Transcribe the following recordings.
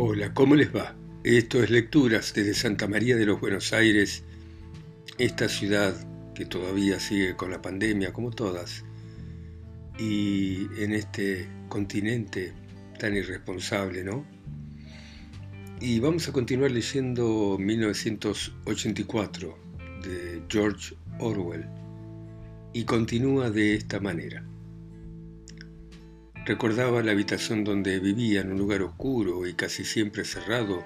Hola, ¿cómo les va? Esto es Lecturas desde Santa María de los Buenos Aires, esta ciudad que todavía sigue con la pandemia como todas, y en este continente tan irresponsable, ¿no? Y vamos a continuar leyendo 1984 de George Orwell, y continúa de esta manera. Recordaba la habitación donde vivía en un lugar oscuro y casi siempre cerrado,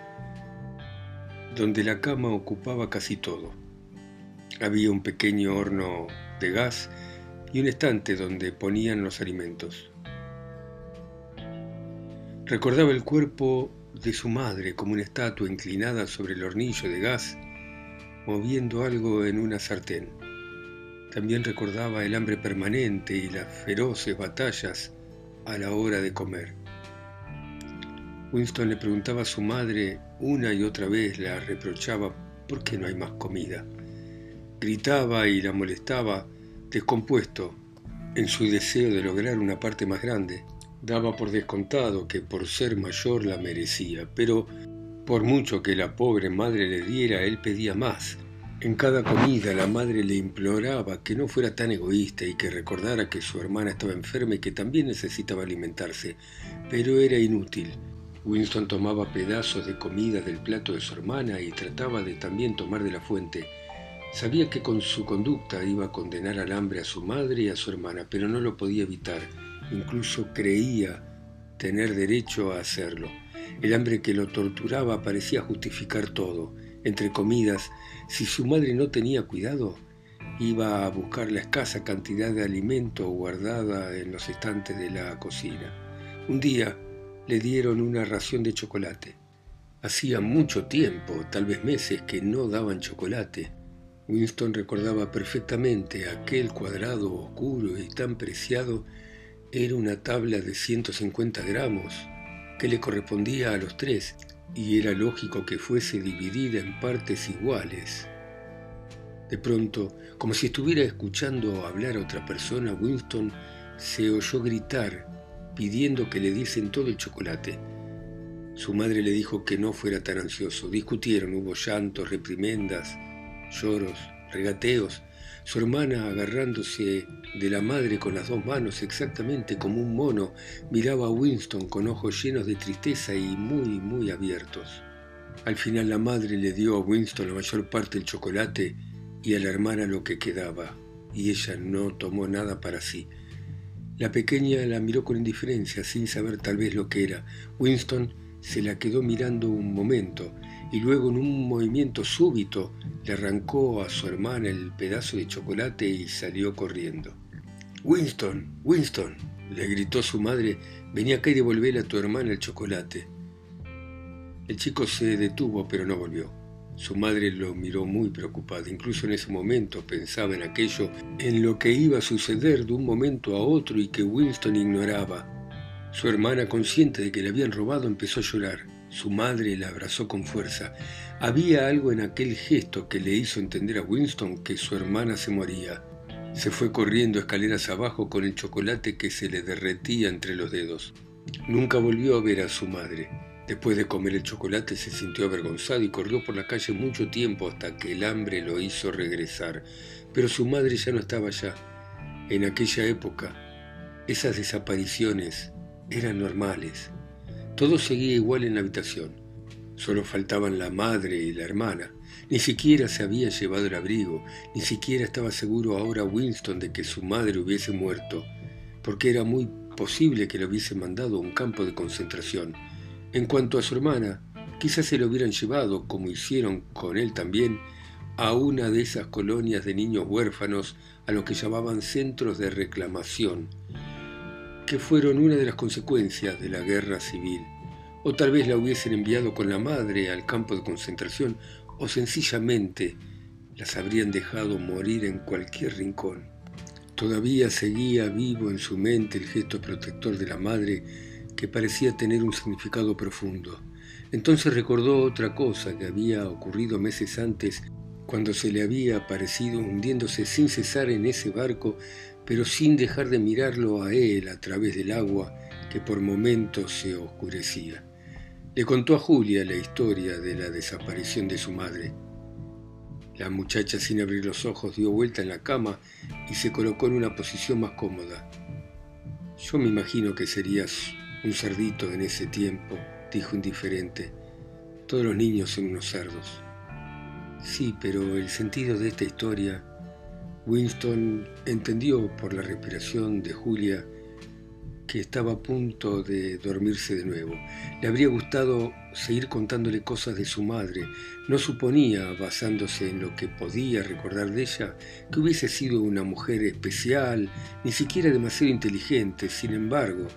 donde la cama ocupaba casi todo. Había un pequeño horno de gas y un estante donde ponían los alimentos. Recordaba el cuerpo de su madre como una estatua inclinada sobre el hornillo de gas, moviendo algo en una sartén. También recordaba el hambre permanente y las feroces batallas a la hora de comer. Winston le preguntaba a su madre una y otra vez, la reprochaba por qué no hay más comida. Gritaba y la molestaba, descompuesto, en su deseo de lograr una parte más grande. Daba por descontado que por ser mayor la merecía, pero por mucho que la pobre madre le diera, él pedía más, en cada comida la madre le imploraba que no fuera tan egoísta y que recordara que su hermana estaba enferma y que también necesitaba alimentarse, pero era inútil. Winston tomaba pedazos de comida del plato de su hermana y trataba de también tomar de la fuente. Sabía que con su conducta iba a condenar al hambre a su madre y a su hermana, pero no lo podía evitar. Incluso creía tener derecho a hacerlo. El hambre que lo torturaba parecía justificar todo. Entre comidas, si su madre no tenía cuidado, iba a buscar la escasa cantidad de alimento guardada en los estantes de la cocina. Un día le dieron una ración de chocolate. Hacía mucho tiempo, tal vez meses, que no daban chocolate. Winston recordaba perfectamente aquel cuadrado oscuro y tan preciado era una tabla de 150 gramos que le correspondía a los tres y era lógico que fuese dividida en partes iguales. De pronto, como si estuviera escuchando hablar a otra persona, Winston se oyó gritar pidiendo que le diesen todo el chocolate. Su madre le dijo que no fuera tan ansioso. Discutieron, hubo llantos, reprimendas, lloros, regateos, su hermana, agarrándose de la madre con las dos manos exactamente como un mono, miraba a Winston con ojos llenos de tristeza y muy, muy abiertos. Al final la madre le dio a Winston la mayor parte del chocolate y a la hermana lo que quedaba, y ella no tomó nada para sí. La pequeña la miró con indiferencia, sin saber tal vez lo que era. Winston se la quedó mirando un momento y luego en un movimiento súbito le arrancó a su hermana el pedazo de chocolate y salió corriendo. Winston, Winston, le gritó su madre, venía acá y devolverle a tu hermana el chocolate. El chico se detuvo pero no volvió. Su madre lo miró muy preocupada. Incluso en ese momento pensaba en aquello, en lo que iba a suceder de un momento a otro y que Winston ignoraba. Su hermana, consciente de que le habían robado, empezó a llorar. Su madre la abrazó con fuerza. Había algo en aquel gesto que le hizo entender a Winston que su hermana se moría. Se fue corriendo escaleras abajo con el chocolate que se le derretía entre los dedos. Nunca volvió a ver a su madre. Después de comer el chocolate se sintió avergonzado y corrió por la calle mucho tiempo hasta que el hambre lo hizo regresar. Pero su madre ya no estaba allá. En aquella época, esas desapariciones eran normales. Todo seguía igual en la habitación. Solo faltaban la madre y la hermana. Ni siquiera se había llevado el abrigo, ni siquiera estaba seguro ahora Winston de que su madre hubiese muerto, porque era muy posible que lo hubiese mandado a un campo de concentración. En cuanto a su hermana, quizás se lo hubieran llevado, como hicieron con él también, a una de esas colonias de niños huérfanos a lo que llamaban centros de reclamación, que fueron una de las consecuencias de la guerra civil, o tal vez la hubiesen enviado con la madre al campo de concentración, o sencillamente las habrían dejado morir en cualquier rincón. Todavía seguía vivo en su mente el gesto protector de la madre que parecía tener un significado profundo. Entonces recordó otra cosa que había ocurrido meses antes cuando se le había aparecido hundiéndose sin cesar en ese barco pero sin dejar de mirarlo a él a través del agua que por momentos se oscurecía. Le contó a Julia la historia de la desaparición de su madre. La muchacha sin abrir los ojos dio vuelta en la cama y se colocó en una posición más cómoda. Yo me imagino que serías un cerdito en ese tiempo, dijo indiferente. Todos los niños son unos cerdos. Sí, pero el sentido de esta historia, Winston entendió por la respiración de Julia que estaba a punto de dormirse de nuevo. Le habría gustado seguir contándole cosas de su madre. No suponía, basándose en lo que podía recordar de ella, que hubiese sido una mujer especial, ni siquiera demasiado inteligente. Sin embargo,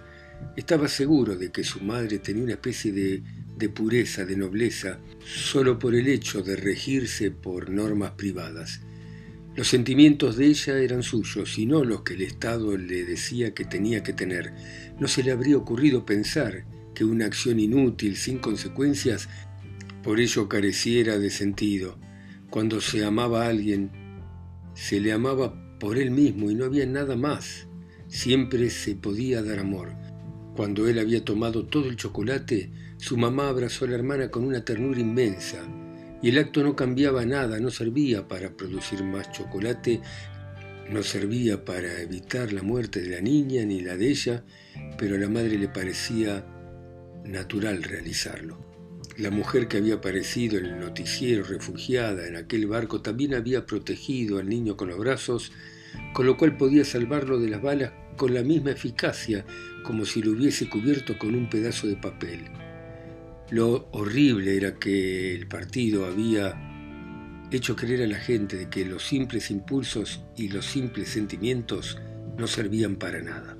estaba seguro de que su madre tenía una especie de, de pureza, de nobleza, solo por el hecho de regirse por normas privadas. Los sentimientos de ella eran suyos y no los que el Estado le decía que tenía que tener. No se le habría ocurrido pensar que una acción inútil, sin consecuencias, por ello careciera de sentido. Cuando se amaba a alguien, se le amaba por él mismo y no había nada más. Siempre se podía dar amor. Cuando él había tomado todo el chocolate, su mamá abrazó a la hermana con una ternura inmensa y el acto no cambiaba nada, no servía para producir más chocolate, no servía para evitar la muerte de la niña ni la de ella, pero a la madre le parecía natural realizarlo. La mujer que había aparecido en el noticiero refugiada en aquel barco también había protegido al niño con los brazos, con lo cual podía salvarlo de las balas con la misma eficacia como si lo hubiese cubierto con un pedazo de papel. Lo horrible era que el partido había hecho creer a la gente de que los simples impulsos y los simples sentimientos no servían para nada.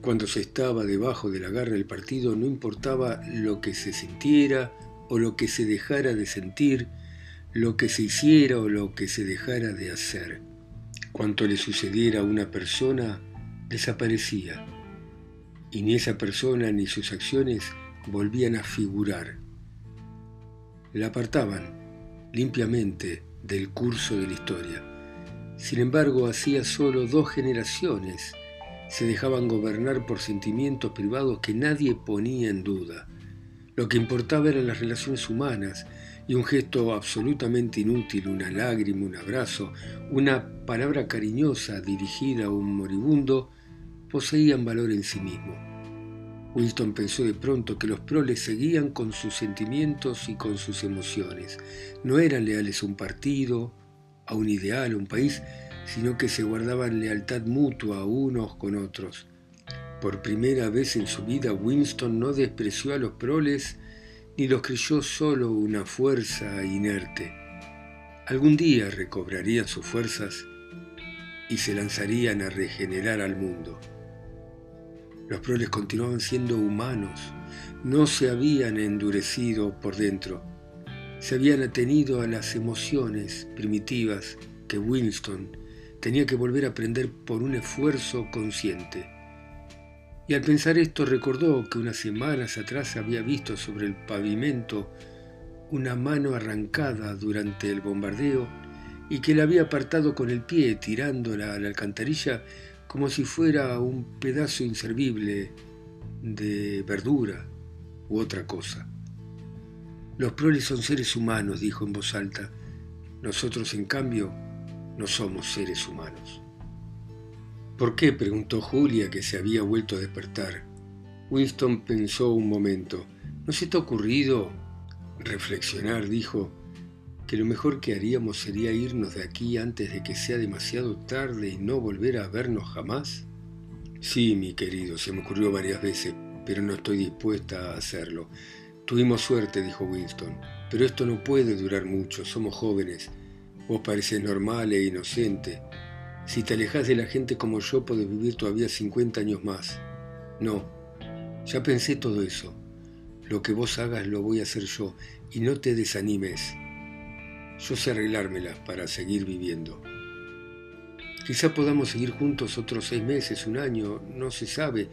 Cuando se estaba debajo de la garra del partido no importaba lo que se sintiera o lo que se dejara de sentir, lo que se hiciera o lo que se dejara de hacer. Cuanto le sucediera a una persona, desaparecía. Y ni esa persona ni sus acciones volvían a figurar. La apartaban limpiamente del curso de la historia. Sin embargo, hacía solo dos generaciones se dejaban gobernar por sentimientos privados que nadie ponía en duda. Lo que importaba eran las relaciones humanas y un gesto absolutamente inútil, una lágrima, un abrazo, una palabra cariñosa dirigida a un moribundo, poseían valor en sí mismo. Winston pensó de pronto que los proles seguían con sus sentimientos y con sus emociones. No eran leales a un partido, a un ideal, a un país, sino que se guardaban lealtad mutua unos con otros. Por primera vez en su vida Winston no despreció a los proles ni los creyó solo una fuerza inerte. Algún día recobrarían sus fuerzas y se lanzarían a regenerar al mundo. Los proles continuaban siendo humanos, no se habían endurecido por dentro, se habían atenido a las emociones primitivas que Winston tenía que volver a aprender por un esfuerzo consciente. Y al pensar esto recordó que unas semanas atrás había visto sobre el pavimento una mano arrancada durante el bombardeo y que la había apartado con el pie tirándola a la alcantarilla como si fuera un pedazo inservible de verdura u otra cosa. Los proles son seres humanos, dijo en voz alta. Nosotros, en cambio, no somos seres humanos. ¿Por qué? preguntó Julia, que se había vuelto a despertar. Winston pensó un momento. ¿No se te ha ocurrido reflexionar? dijo que lo mejor que haríamos sería irnos de aquí antes de que sea demasiado tarde y no volver a vernos jamás? Sí, mi querido, se me ocurrió varias veces, pero no estoy dispuesta a hacerlo. Tuvimos suerte, dijo Winston, pero esto no puede durar mucho, somos jóvenes. Vos pareces normal e inocente. Si te alejas de la gente como yo, podés vivir todavía 50 años más. No, ya pensé todo eso. Lo que vos hagas lo voy a hacer yo, y no te desanimes. Yo sé arreglármelas para seguir viviendo. Quizá podamos seguir juntos otros seis meses, un año, no se sabe,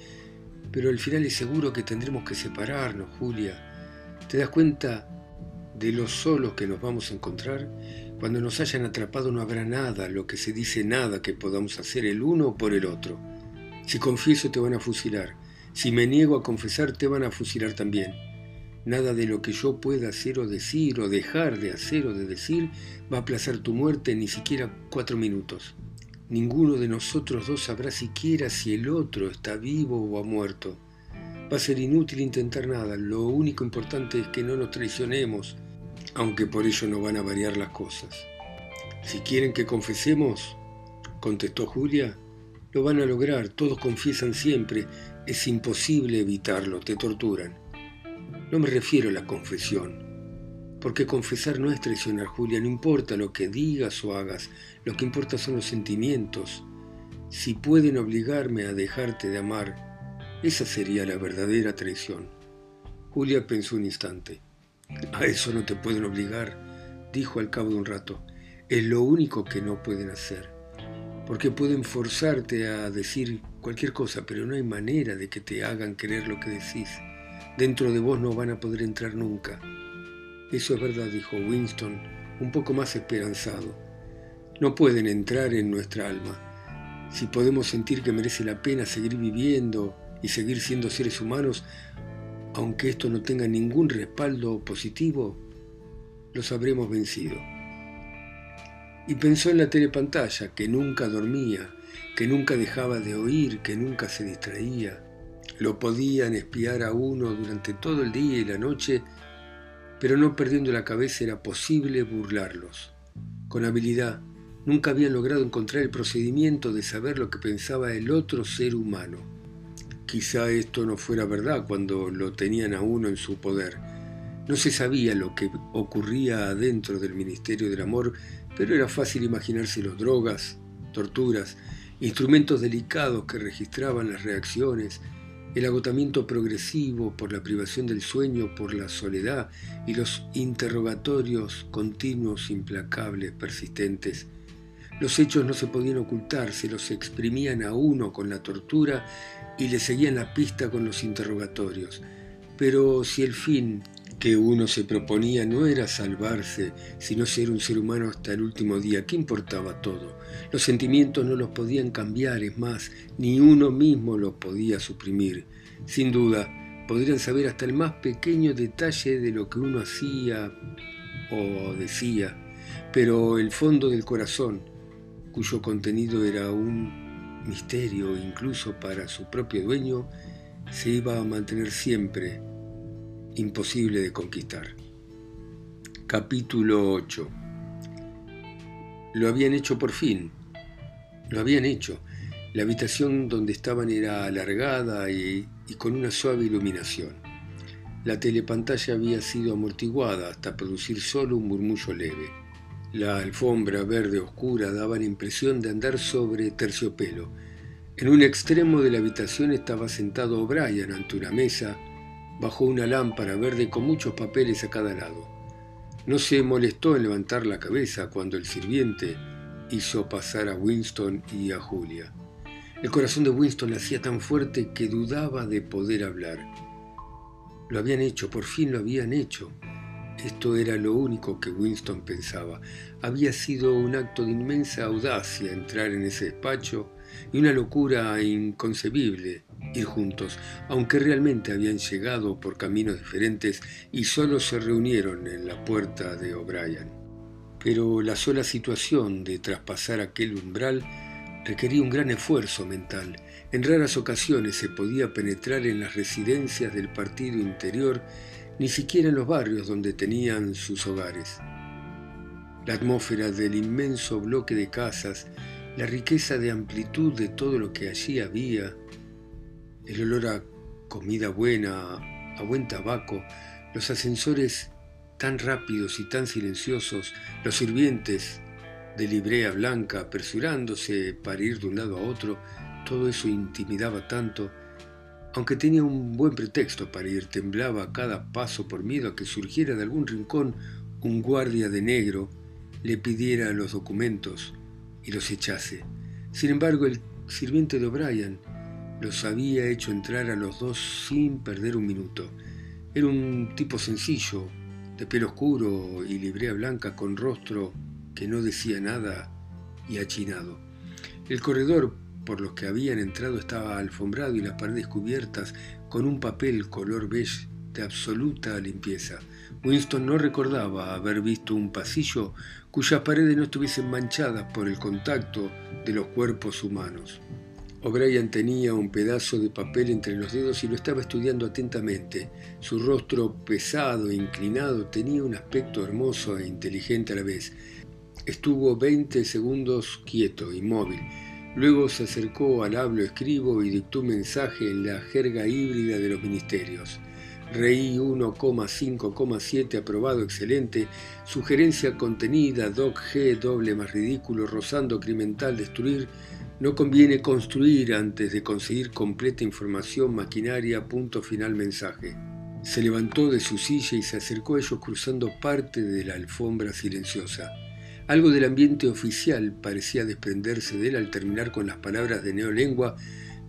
pero al final es seguro que tendremos que separarnos, Julia. ¿Te das cuenta de lo solos que nos vamos a encontrar? Cuando nos hayan atrapado no habrá nada, lo que se dice nada que podamos hacer el uno por el otro. Si confieso te van a fusilar. Si me niego a confesar te van a fusilar también. Nada de lo que yo pueda hacer o decir o dejar de hacer o de decir va a aplazar tu muerte ni siquiera cuatro minutos. Ninguno de nosotros dos sabrá siquiera si el otro está vivo o ha muerto. Va a ser inútil intentar nada, lo único importante es que no nos traicionemos, aunque por ello no van a variar las cosas. Si quieren que confesemos, contestó Julia, lo van a lograr, todos confiesan siempre, es imposible evitarlo, te torturan. No me refiero a la confesión, porque confesar no es traicionar, Julia, no importa lo que digas o hagas, lo que importa son los sentimientos. Si pueden obligarme a dejarte de amar, esa sería la verdadera traición. Julia pensó un instante. A eso no te pueden obligar, dijo al cabo de un rato. Es lo único que no pueden hacer. Porque pueden forzarte a decir cualquier cosa, pero no hay manera de que te hagan creer lo que decís dentro de vos no van a poder entrar nunca. Eso es verdad, dijo Winston, un poco más esperanzado. No pueden entrar en nuestra alma. Si podemos sentir que merece la pena seguir viviendo y seguir siendo seres humanos, aunque esto no tenga ningún respaldo positivo, los habremos vencido. Y pensó en la telepantalla, que nunca dormía, que nunca dejaba de oír, que nunca se distraía, lo podían espiar a uno durante todo el día y la noche, pero no perdiendo la cabeza era posible burlarlos. Con habilidad, nunca habían logrado encontrar el procedimiento de saber lo que pensaba el otro ser humano. Quizá esto no fuera verdad cuando lo tenían a uno en su poder. No se sabía lo que ocurría adentro del Ministerio del Amor, pero era fácil imaginarse los drogas, torturas, instrumentos delicados que registraban las reacciones, el agotamiento progresivo por la privación del sueño, por la soledad y los interrogatorios continuos, implacables, persistentes. Los hechos no se podían ocultar, se los exprimían a uno con la tortura y le seguían la pista con los interrogatorios. Pero si el fin que uno se proponía no era salvarse, sino ser un ser humano hasta el último día. ¿Qué importaba todo? Los sentimientos no los podían cambiar, es más, ni uno mismo los podía suprimir. Sin duda, podrían saber hasta el más pequeño detalle de lo que uno hacía o decía, pero el fondo del corazón, cuyo contenido era un misterio incluso para su propio dueño, se iba a mantener siempre imposible de conquistar. Capítulo 8 Lo habían hecho por fin. Lo habían hecho. La habitación donde estaban era alargada y, y con una suave iluminación. La telepantalla había sido amortiguada hasta producir solo un murmullo leve. La alfombra verde oscura daba la impresión de andar sobre terciopelo. En un extremo de la habitación estaba sentado O'Brien ante una mesa bajo una lámpara verde con muchos papeles a cada lado. No se molestó en levantar la cabeza cuando el sirviente hizo pasar a Winston y a Julia. El corazón de Winston hacía tan fuerte que dudaba de poder hablar. Lo habían hecho, por fin lo habían hecho. Esto era lo único que Winston pensaba. Había sido un acto de inmensa audacia entrar en ese despacho y una locura inconcebible ir juntos, aunque realmente habían llegado por caminos diferentes y solo se reunieron en la puerta de O'Brien. Pero la sola situación de traspasar aquel umbral requería un gran esfuerzo mental. En raras ocasiones se podía penetrar en las residencias del partido interior, ni siquiera en los barrios donde tenían sus hogares. La atmósfera del inmenso bloque de casas, la riqueza de amplitud de todo lo que allí había, el olor a comida buena, a buen tabaco, los ascensores tan rápidos y tan silenciosos, los sirvientes de librea blanca apresurándose para ir de un lado a otro, todo eso intimidaba tanto. Aunque tenía un buen pretexto para ir, temblaba a cada paso por miedo a que surgiera de algún rincón un guardia de negro, le pidiera los documentos y los echase. Sin embargo, el sirviente de O'Brien los había hecho entrar a los dos sin perder un minuto. Era un tipo sencillo, de pelo oscuro y librea blanca con rostro que no decía nada y achinado. El corredor por los que habían entrado estaba alfombrado y las paredes cubiertas con un papel color beige de absoluta limpieza. Winston no recordaba haber visto un pasillo cuyas paredes no estuviesen manchadas por el contacto de los cuerpos humanos. O'Brien tenía un pedazo de papel entre los dedos y lo estaba estudiando atentamente. Su rostro pesado e inclinado tenía un aspecto hermoso e inteligente a la vez. Estuvo veinte segundos quieto, inmóvil. Luego se acercó al hablo escribo y dictó un mensaje en la jerga híbrida de los ministerios. Reí 1,5,7 aprobado excelente, sugerencia contenida, doc G doble más ridículo, rozando crimental destruir, no conviene construir antes de conseguir completa información maquinaria, punto final mensaje. Se levantó de su silla y se acercó a ellos cruzando parte de la alfombra silenciosa. Algo del ambiente oficial parecía desprenderse de él al terminar con las palabras de neolengua,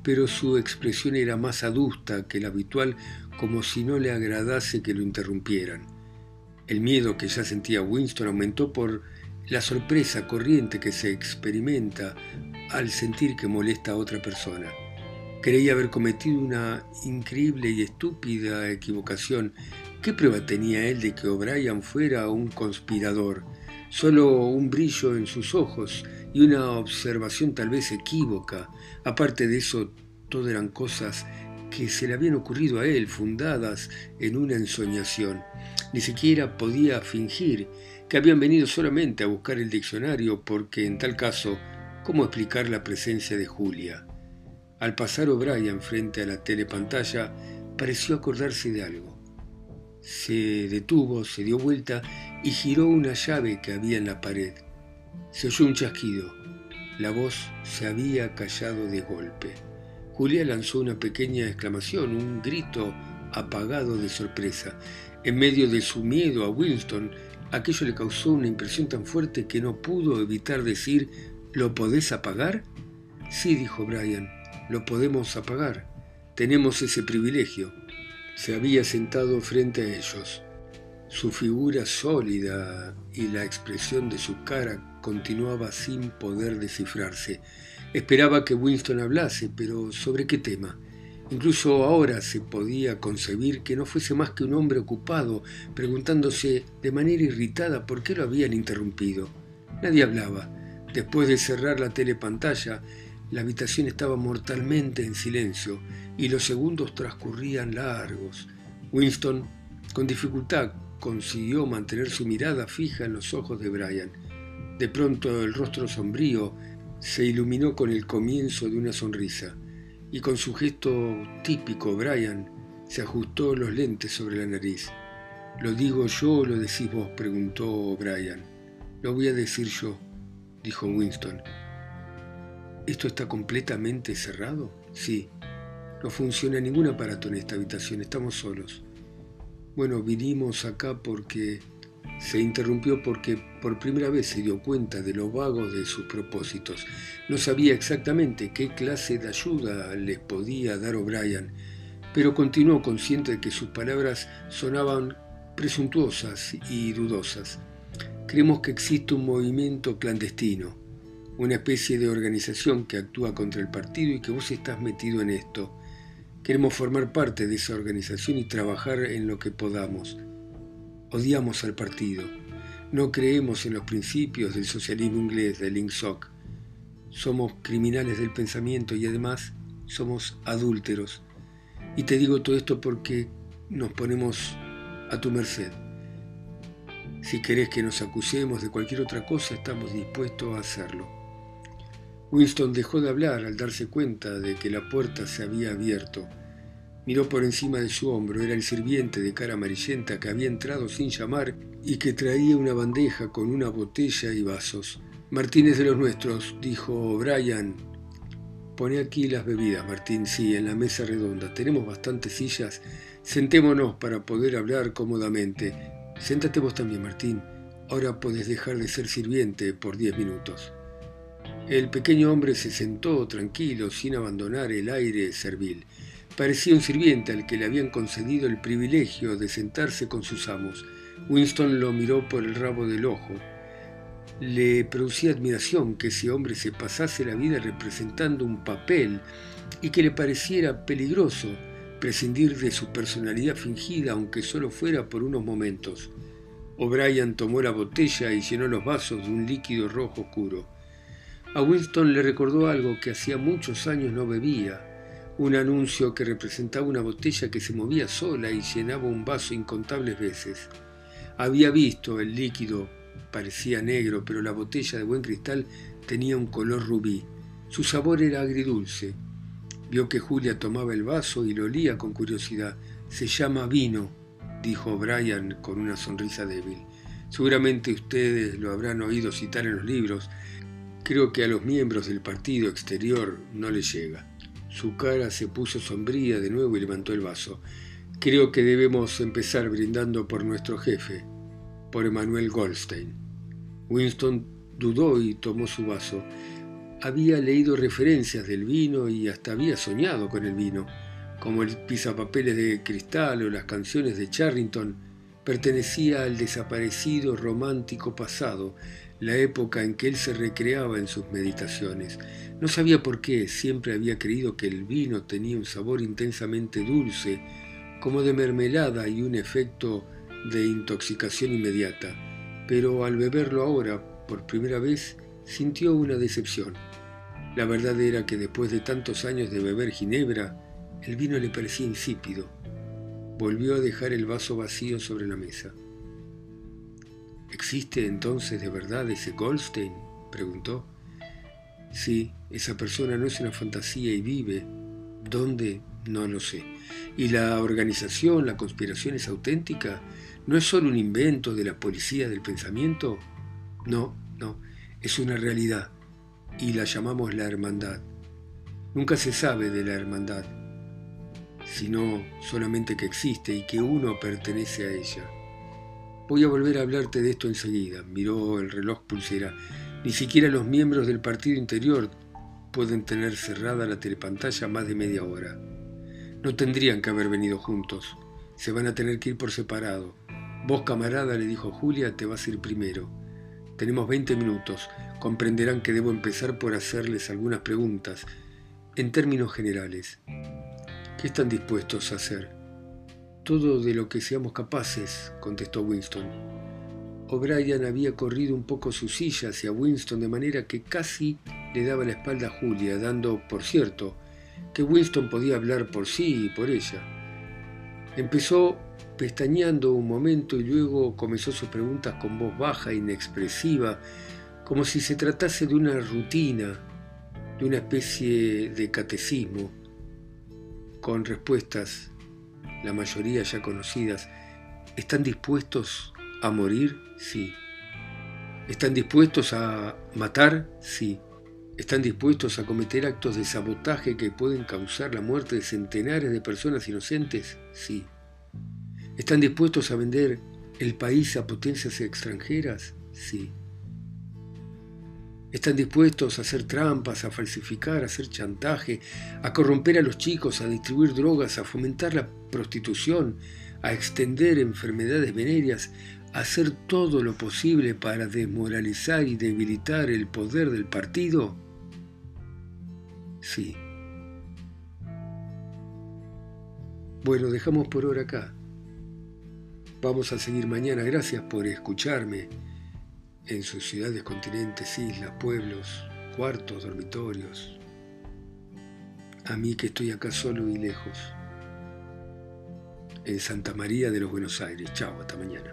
pero su expresión era más adusta que la habitual, como si no le agradase que lo interrumpieran. El miedo que ya sentía Winston aumentó por la sorpresa corriente que se experimenta al sentir que molesta a otra persona. Creía haber cometido una increíble y estúpida equivocación. ¿Qué prueba tenía él de que O'Brien fuera un conspirador? solo un brillo en sus ojos y una observación tal vez equívoca. Aparte de eso, todo eran cosas que se le habían ocurrido a él, fundadas en una ensoñación. Ni siquiera podía fingir que habían venido solamente a buscar el diccionario, porque en tal caso, ¿cómo explicar la presencia de Julia? Al pasar O'Brien frente a la telepantalla, pareció acordarse de algo. Se detuvo, se dio vuelta y giró una llave que había en la pared. Se oyó un chasquido. La voz se había callado de golpe. Julia lanzó una pequeña exclamación, un grito apagado de sorpresa. En medio de su miedo a Winston, aquello le causó una impresión tan fuerte que no pudo evitar decir ¿Lo podés apagar? Sí, dijo Brian, lo podemos apagar. Tenemos ese privilegio. Se había sentado frente a ellos. Su figura sólida y la expresión de su cara continuaba sin poder descifrarse. Esperaba que Winston hablase, pero ¿sobre qué tema? Incluso ahora se podía concebir que no fuese más que un hombre ocupado, preguntándose de manera irritada por qué lo habían interrumpido. Nadie hablaba. Después de cerrar la telepantalla, la habitación estaba mortalmente en silencio y los segundos transcurrían largos. Winston, con dificultad, consiguió mantener su mirada fija en los ojos de Brian. De pronto el rostro sombrío se iluminó con el comienzo de una sonrisa, y con su gesto típico Brian se ajustó los lentes sobre la nariz. ¿Lo digo yo o lo decís vos? preguntó Brian. Lo voy a decir yo, dijo Winston. ¿Esto está completamente cerrado? Sí. No funciona ningún aparato en esta habitación, estamos solos. Bueno, vinimos acá porque se interrumpió porque por primera vez se dio cuenta de lo vago de sus propósitos. No sabía exactamente qué clase de ayuda les podía dar O'Brien, pero continuó consciente de que sus palabras sonaban presuntuosas y dudosas. Creemos que existe un movimiento clandestino, una especie de organización que actúa contra el partido y que vos estás metido en esto. Queremos formar parte de esa organización y trabajar en lo que podamos. Odiamos al partido. No creemos en los principios del socialismo inglés, del INSOC. Somos criminales del pensamiento y además somos adúlteros. Y te digo todo esto porque nos ponemos a tu merced. Si querés que nos acusemos de cualquier otra cosa, estamos dispuestos a hacerlo. Winston dejó de hablar al darse cuenta de que la puerta se había abierto. Miró por encima de su hombro, era el sirviente de cara amarillenta que había entrado sin llamar y que traía una bandeja con una botella y vasos. Martínez de los nuestros, dijo Brian. Pone aquí las bebidas, Martín, sí, en la mesa redonda. Tenemos bastantes sillas. Sentémonos para poder hablar cómodamente. Séntate vos también, Martín. Ahora puedes dejar de ser sirviente por diez minutos. El pequeño hombre se sentó tranquilo, sin abandonar el aire servil. Parecía un sirviente al que le habían concedido el privilegio de sentarse con sus amos. Winston lo miró por el rabo del ojo. Le producía admiración que ese hombre se pasase la vida representando un papel y que le pareciera peligroso prescindir de su personalidad fingida, aunque solo fuera por unos momentos. O'Brien tomó la botella y llenó los vasos de un líquido rojo oscuro. A Winston le recordó algo que hacía muchos años no bebía, un anuncio que representaba una botella que se movía sola y llenaba un vaso incontables veces. Había visto el líquido, parecía negro, pero la botella de buen cristal tenía un color rubí. Su sabor era agridulce. Vio que Julia tomaba el vaso y lo olía con curiosidad. Se llama vino, dijo Brian con una sonrisa débil. Seguramente ustedes lo habrán oído citar en los libros. Creo que a los miembros del partido exterior no les llega. Su cara se puso sombría de nuevo y levantó el vaso. Creo que debemos empezar brindando por nuestro jefe, por Emanuel Goldstein. Winston dudó y tomó su vaso. Había leído referencias del vino y hasta había soñado con el vino, como el pisapapeles de cristal o las canciones de Charrington. Pertenecía al desaparecido romántico pasado, la época en que él se recreaba en sus meditaciones. No sabía por qué, siempre había creído que el vino tenía un sabor intensamente dulce, como de mermelada y un efecto de intoxicación inmediata, pero al beberlo ahora, por primera vez, sintió una decepción. La verdad era que después de tantos años de beber ginebra, el vino le parecía insípido. Volvió a dejar el vaso vacío sobre la mesa. ¿Existe entonces de verdad ese Goldstein? preguntó. Sí, esa persona no es una fantasía y vive. ¿Dónde? No lo sé. ¿Y la organización, la conspiración es auténtica? ¿No es solo un invento de la policía del pensamiento? No, no, es una realidad y la llamamos la hermandad. Nunca se sabe de la hermandad, sino solamente que existe y que uno pertenece a ella. Voy a volver a hablarte de esto enseguida, miró el reloj pulsera. Ni siquiera los miembros del partido interior pueden tener cerrada la telepantalla más de media hora. No tendrían que haber venido juntos. Se van a tener que ir por separado. Vos, camarada, le dijo Julia, te vas a ir primero. Tenemos 20 minutos. Comprenderán que debo empezar por hacerles algunas preguntas, en términos generales. ¿Qué están dispuestos a hacer? Todo de lo que seamos capaces, contestó Winston. O'Brien había corrido un poco su silla hacia Winston de manera que casi le daba la espalda a Julia, dando, por cierto, que Winston podía hablar por sí y por ella. Empezó pestañeando un momento y luego comenzó sus preguntas con voz baja, inexpresiva, como si se tratase de una rutina, de una especie de catecismo, con respuestas, la mayoría ya conocidas. ¿Están dispuestos a morir? Sí. ¿Están dispuestos a matar? Sí. ¿Están dispuestos a cometer actos de sabotaje que pueden causar la muerte de centenares de personas inocentes? Sí. ¿Están dispuestos a vender el país a potencias extranjeras? Sí. ¿Están dispuestos a hacer trampas, a falsificar, a hacer chantaje, a corromper a los chicos, a distribuir drogas, a fomentar la prostitución, a extender enfermedades venéreas, a hacer todo lo posible para desmoralizar y debilitar el poder del partido? Sí. Bueno, dejamos por ahora acá. Vamos a seguir mañana. Gracias por escucharme en sus ciudades, continentes, islas, pueblos, cuartos, dormitorios. A mí que estoy acá solo y lejos. En Santa María de los Buenos Aires. Chao, hasta mañana.